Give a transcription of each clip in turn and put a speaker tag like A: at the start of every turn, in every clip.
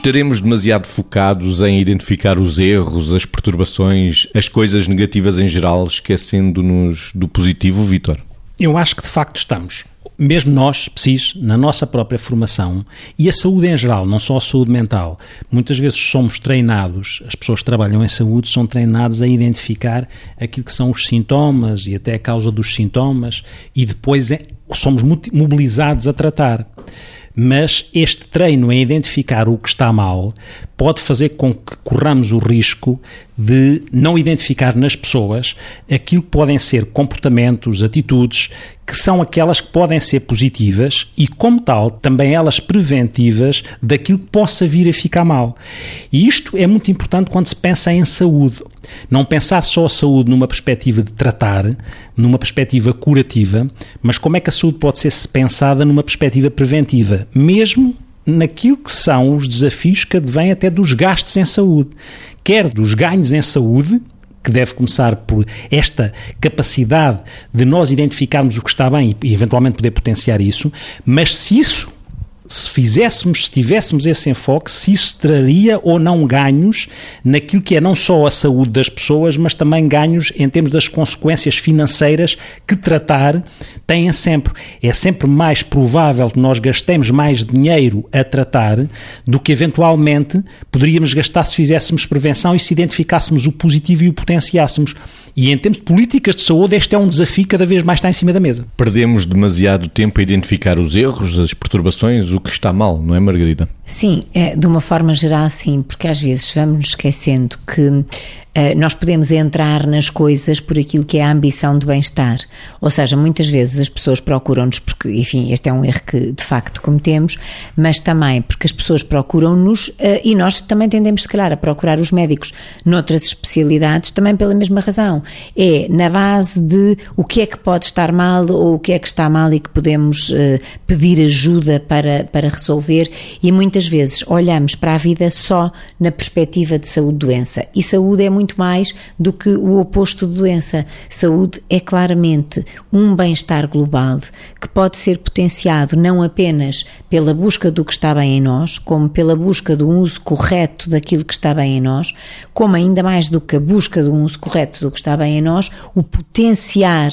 A: Estaremos demasiado focados em identificar os erros, as perturbações, as coisas negativas em geral, esquecendo-nos do positivo, Vítor?
B: Eu acho que de facto estamos. Mesmo nós, PSIS, na nossa própria formação, e a saúde em geral, não só a saúde mental, muitas vezes somos treinados, as pessoas que trabalham em saúde são treinadas a identificar aquilo que são os sintomas e até a causa dos sintomas, e depois é, somos mobilizados a tratar mas este treino em identificar o que está mal pode fazer com que corramos o risco de não identificar nas pessoas aquilo que podem ser comportamentos, atitudes, que são aquelas que podem ser positivas e, como tal, também elas preventivas daquilo que possa vir a ficar mal. E isto é muito importante quando se pensa em saúde. Não pensar só a saúde numa perspectiva de tratar, numa perspectiva curativa, mas como é que a saúde pode ser pensada numa perspectiva preventiva, mesmo naquilo que são os desafios que advêm até dos gastos em saúde, quer dos ganhos em saúde, que deve começar por esta capacidade de nós identificarmos o que está bem e, eventualmente poder potenciar isso, mas se isso se fizéssemos, se tivéssemos esse enfoque, se isso traria ou não ganhos naquilo que é não só a saúde das pessoas, mas também ganhos em termos das consequências financeiras que tratar tem sempre. É sempre mais provável que nós gastemos mais dinheiro a tratar do que eventualmente poderíamos gastar se fizéssemos prevenção e se identificássemos o positivo e o potenciássemos. E em termos de políticas de saúde, este é um desafio que cada vez mais está em cima da mesa.
A: Perdemos demasiado tempo a identificar os erros, as perturbações, o que está mal, não é, Margarida?
C: Sim, é, de uma forma geral, sim, porque às vezes vamos esquecendo que nós podemos entrar nas coisas por aquilo que é a ambição de bem-estar. Ou seja, muitas vezes as pessoas procuram-nos, porque, enfim, este é um erro que de facto cometemos, mas também porque as pessoas procuram-nos eh, e nós também tendemos, se calhar, a procurar os médicos noutras especialidades também pela mesma razão. É na base de o que é que pode estar mal ou o que é que está mal e que podemos eh, pedir ajuda para, para resolver e muitas vezes olhamos para a vida só na perspectiva de saúde-doença. E saúde é muito muito mais do que o oposto de doença. Saúde é claramente um bem-estar global que pode ser potenciado não apenas pela busca do que está bem em nós, como pela busca do uso correto daquilo que está bem em nós, como ainda mais do que a busca do uso correto do que está bem em nós, o potenciar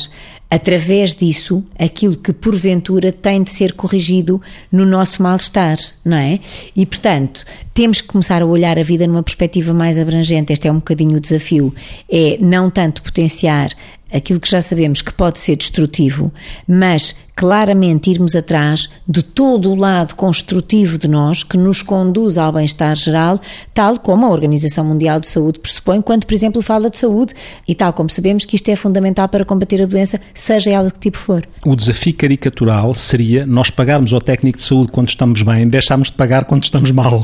C: através disso, aquilo que porventura tem de ser corrigido no nosso mal-estar, não é? E, portanto, temos que começar a olhar a vida numa perspectiva mais abrangente. Este é um bocadinho o desafio. É não tanto potenciar aquilo que já sabemos que pode ser destrutivo, mas claramente irmos atrás de todo o lado construtivo de nós que nos conduz ao bem-estar geral, tal como a Organização Mundial de Saúde pressupõe, quando, por exemplo, fala de saúde, e tal como sabemos que isto é fundamental para combater a doença, seja ela de que tipo for.
B: O desafio caricatural seria nós pagarmos ao técnico de saúde quando estamos bem, deixarmos de pagar quando estamos mal.